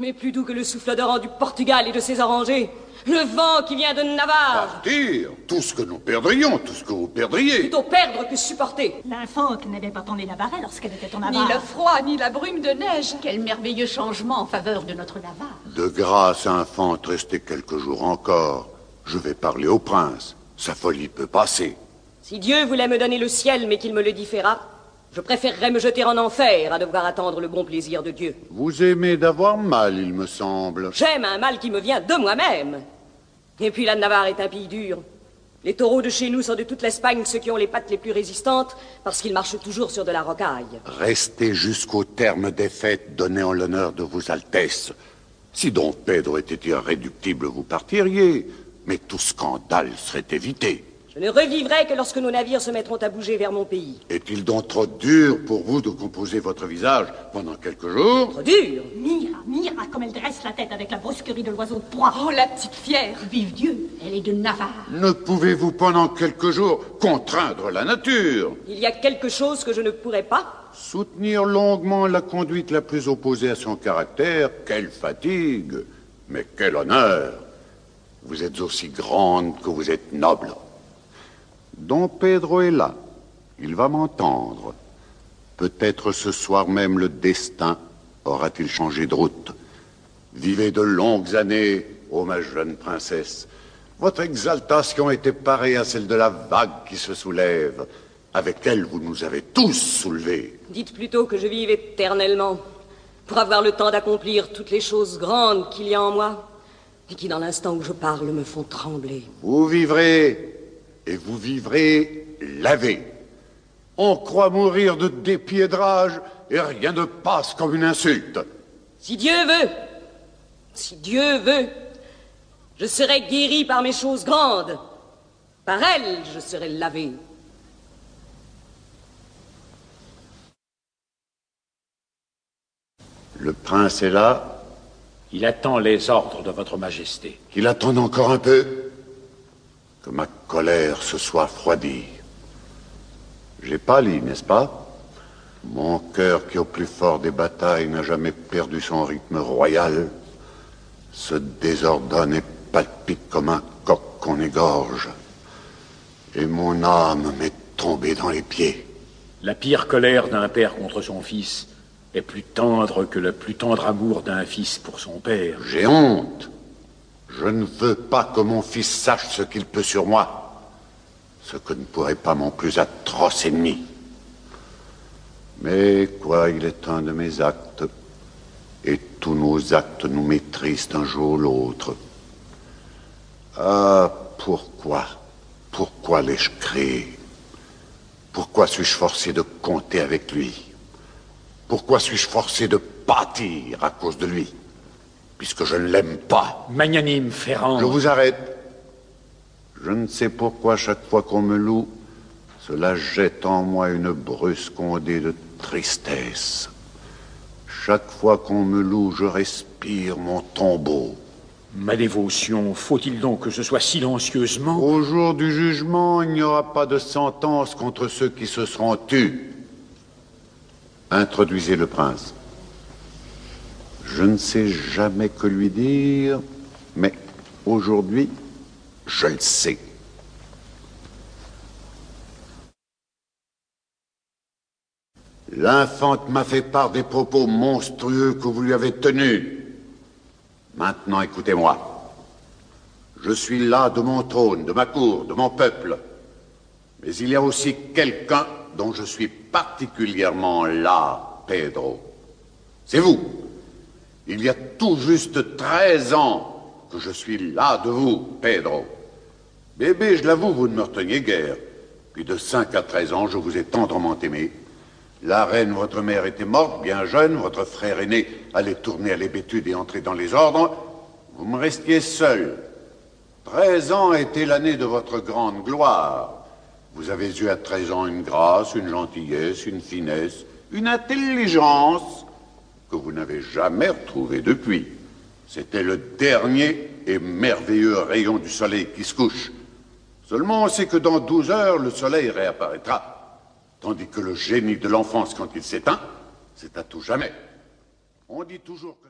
Mais plus doux que le souffle odorant du Portugal et de ses orangers. Le vent qui vient de Navarre. Partir Tout ce que nous perdrions, tout ce que vous perdriez. Plutôt perdre que supporter. L'infante n'avait pas tourné la Navarrais lorsqu'elle était en Ni Navarre. le froid, ni la brume de neige. Quel merveilleux changement en faveur de notre Navarre. De grâce, infante, restez quelques jours encore. Je vais parler au prince. Sa folie peut passer. Si Dieu voulait me donner le ciel, mais qu'il me le différa, je préférerais me jeter en enfer à devoir attendre le bon plaisir de Dieu. Vous aimez d'avoir mal, il me semble. J'aime un mal qui me vient de moi-même. Et puis la Navarre est un pays dur. Les taureaux de chez nous sont de toute l'Espagne ceux qui ont les pattes les plus résistantes parce qu'ils marchent toujours sur de la rocaille. Restez jusqu'au terme des fêtes données en l'honneur de vos Altesses. Si Don Pedro était irréductible, vous partiriez. Mais tout scandale serait évité. Je ne revivrai que lorsque nos navires se mettront à bouger vers mon pays. Est-il donc trop dur pour vous de composer votre visage pendant quelques jours Trop dur Mira, Mira, comme elle dresse la tête avec la brusquerie de l'oiseau de proie. Oh, la petite fière. Vive Dieu, elle est de Navarre. Ne pouvez-vous pendant quelques jours contraindre la nature Il y a quelque chose que je ne pourrais pas Soutenir longuement la conduite la plus opposée à son caractère, quelle fatigue, mais quel honneur Vous êtes aussi grande que vous êtes noble. Don Pedro est là. Il va m'entendre. Peut-être ce soir même le destin aura-t-il changé de route. Vivez de longues années, ô ma jeune princesse. Votre exaltation était pareille à celle de la vague qui se soulève. Avec elle, vous nous avez tous soulevés. Dites plutôt que je vive éternellement, pour avoir le temps d'accomplir toutes les choses grandes qu'il y a en moi, et qui, dans l'instant où je parle, me font trembler. Vous vivrez, et vous vivrez lavé. On croit mourir de dépiédrage, et rien ne passe comme une insulte. Si Dieu veut, si Dieu veut, je serai guéri par mes choses grandes. Par elles, je serai lavé. Le prince est là, Il attend les ordres de votre majesté. qu'il attende encore un peu, que ma colère se soit refroidie. J'ai pâli, n'est-ce pas? Mon cœur, qui au plus fort des batailles n'a jamais perdu son rythme royal, se désordonne et palpite comme un coq qu'on égorge. Et mon âme m'est tombée dans les pieds. La pire colère d'un père contre son fils est plus tendre que le plus tendre amour d'un fils pour son père. J'ai honte. Je ne veux pas que mon fils sache ce qu'il peut sur moi, ce que ne pourrait pas mon plus atroce ennemi. Mais quoi, il est un de mes actes, et tous nos actes nous maîtrisent un jour ou l'autre. Ah, pourquoi, pourquoi l'ai-je créé? Pourquoi suis-je forcé de compter avec lui? Pourquoi suis-je forcé de pâtir à cause de lui? Puisque je ne l'aime pas. Magnanime, Ferrand. Je vous arrête. Je ne sais pourquoi chaque fois qu'on me loue, cela jette en moi une brusque ondée de tristesse. Chaque fois qu'on me loue, je respire mon tombeau. Ma dévotion, faut-il donc que je sois silencieusement? Au jour du jugement, il n'y aura pas de sentence contre ceux qui se seront tus. Introduisez le prince. Je ne sais jamais que lui dire, mais aujourd'hui, je le sais. L'infante m'a fait part des propos monstrueux que vous lui avez tenus. Maintenant, écoutez-moi. Je suis là de mon trône, de ma cour, de mon peuple. Mais il y a aussi quelqu'un dont je suis particulièrement là, Pedro. C'est vous. Il y a tout juste 13 ans que je suis là de vous, Pedro. Bébé, je l'avoue, vous ne me reteniez guère. Puis de 5 à 13 ans, je vous ai tendrement aimé. La reine, votre mère, était morte, bien jeune. Votre frère aîné allait tourner à l'hébétude et entrer dans les ordres. Vous me restiez seul. 13 ans était l'année de votre grande gloire. Vous avez eu à 13 ans une grâce, une gentillesse, une finesse, une intelligence que vous n'avez jamais retrouvée depuis. C'était le dernier et merveilleux rayon du soleil qui se couche. Seulement, on sait que dans 12 heures, le soleil réapparaîtra. Tandis que le génie de l'enfance, quand il s'éteint, c'est à tout jamais. On dit toujours que...